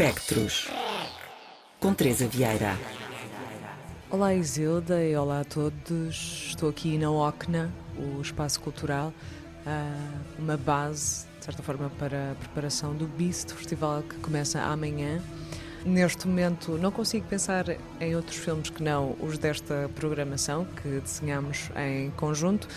Espectros, com Teresa Vieira. Olá Isilda e olá a todos. Estou aqui na OCNA, o Espaço Cultural, uma base, de certa forma, para a preparação do Beast, festival que começa amanhã. Neste momento não consigo pensar em outros filmes que não os desta programação que desenhamos em conjunto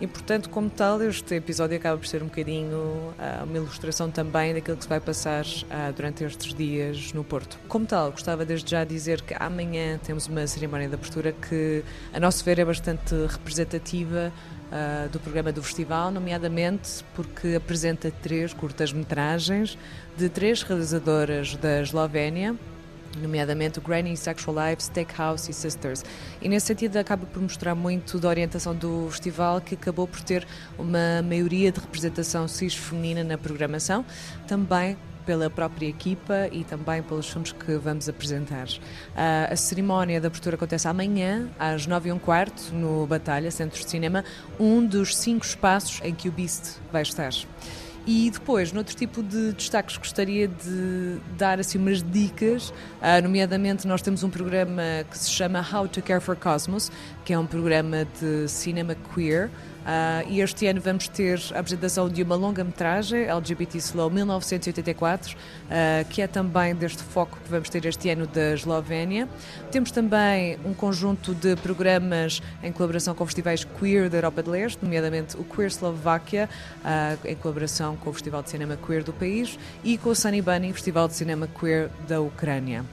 e, portanto, como tal, este episódio acaba por ser um bocadinho uh, uma ilustração também daquilo que se vai passar uh, durante estes dias no Porto. Como tal, gostava desde já dizer que amanhã temos uma cerimónia de abertura que, a nosso ver, é bastante representativa Uh, do programa do festival, nomeadamente porque apresenta três curtas-metragens de três realizadoras da Eslovénia, nomeadamente o Granny Sexual Life, Steakhouse e Sisters. E nesse sentido acaba por mostrar muito da orientação do festival, que acabou por ter uma maioria de representação cis feminina na programação, também pela própria equipa e também pelos filmes que vamos apresentar. a cerimónia de abertura acontece amanhã, às 9 e um quarto, no Batalha, Centro de Cinema, um dos cinco espaços em que o Beast vai estar. E depois, noutro tipo de destaques, gostaria de dar assim umas dicas, uh, nomeadamente nós temos um programa que se chama How to Care for Cosmos, que é um programa de cinema queer, Uh, e este ano vamos ter a apresentação de uma longa-metragem, LGBT Slow 1984, uh, que é também deste foco que vamos ter este ano da Eslovénia. Temos também um conjunto de programas em colaboração com festivais queer da Europa de Leste, nomeadamente o Queer Slováquia, uh, em colaboração com o Festival de Cinema Queer do país, e com o Sunny Bunny, Festival de Cinema Queer da Ucrânia.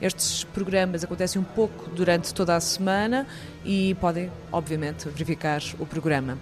Estes programas acontecem um pouco durante toda a semana e podem, obviamente, verificar o programa.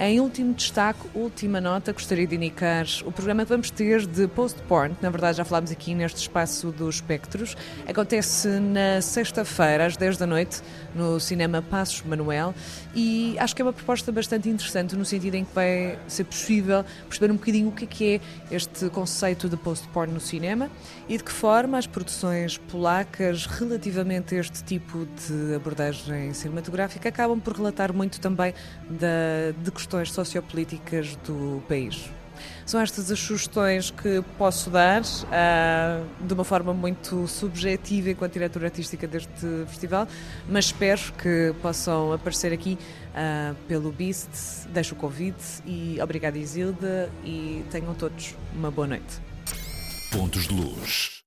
Em último destaque, última nota, gostaria de indicar o programa que vamos ter de post-porn, na verdade já falámos aqui neste espaço dos espectros. Acontece na sexta-feira, às 10 da noite, no cinema Passos Manuel, e acho que é uma proposta bastante interessante, no sentido em que vai ser possível perceber um bocadinho o que é, é este conceito de post-porn no cinema e de que forma as produções polacas, relativamente a este tipo de abordagem cinematográfica, acabam por relatar muito também da, de questões sociopolíticas do país. São estas as sugestões que posso dar uh, de uma forma muito subjetiva enquanto diretora artística deste festival, mas espero que possam aparecer aqui uh, pelo Beast. Deixo o convite e obrigada Isilda e tenham todos uma boa noite. Pontos de luz.